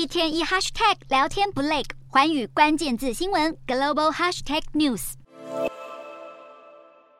一天一 hashtag 聊天不累，环宇关键字新闻 global hashtag news。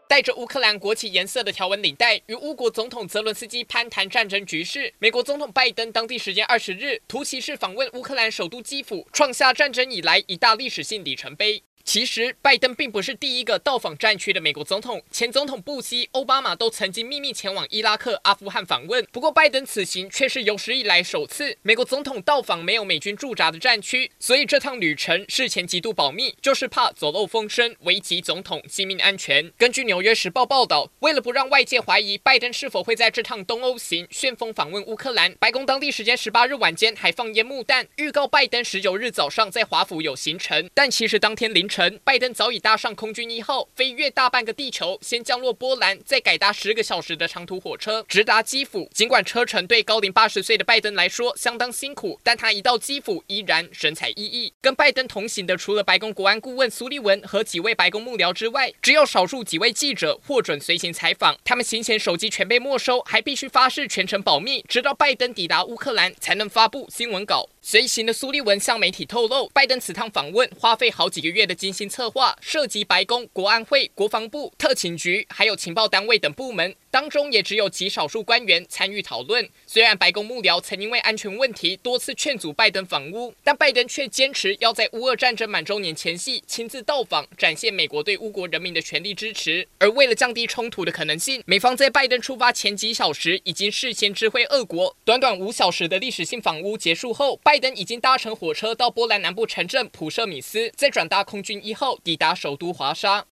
带着乌克兰国旗颜色的条纹领带，与乌国总统泽伦斯基攀谈战争局势。美国总统拜登当地时间二十日突袭式访问乌克兰首都基辅，创下战争以来一大历史性里程碑。其实，拜登并不是第一个到访战区的美国总统，前总统布希、奥巴马都曾经秘密前往伊拉克、阿富汗访问。不过，拜登此行却是有史以来首次美国总统到访没有美军驻扎的战区，所以这趟旅程事前极度保密，就是怕走漏风声，危及总统性命安全。根据《纽约时报》报道，为了不让外界怀疑拜登是否会在这趟东欧行旋风访问乌克兰，白宫当地时间十八日晚间还放烟幕弹，预告拜登十九日早上在华府有行程。但其实当天凌晨。拜登早已搭上空军一号，飞越大半个地球，先降落波兰，再改搭十个小时的长途火车，直达基辅。尽管车程对高龄八十岁的拜登来说相当辛苦，但他一到基辅依然神采奕奕。跟拜登同行的，除了白宫国安顾问苏利文和几位白宫幕僚之外，只有少数几位记者获准随行采访。他们行前手机全被没收，还必须发誓全程保密，直到拜登抵达乌克兰才能发布新闻稿。随行的苏利文向媒体透露，拜登此趟访问花费好几个月的精心策划，涉及白宫、国安会、国防部、特勤局，还有情报单位等部门。当中也只有极少数官员参与讨论。虽然白宫幕僚曾因为安全问题多次劝阻拜登访乌，但拜登却坚持要在乌俄战争满周年前夕亲自到访，展现美国对乌国人民的全力支持。而为了降低冲突的可能性，美方在拜登出发前几小时已经事先知会俄国。短短五小时的历史性访乌结束后，拜登已经搭乘火车到波兰南部城镇普舍米斯，再转搭空军一号抵达首都华沙。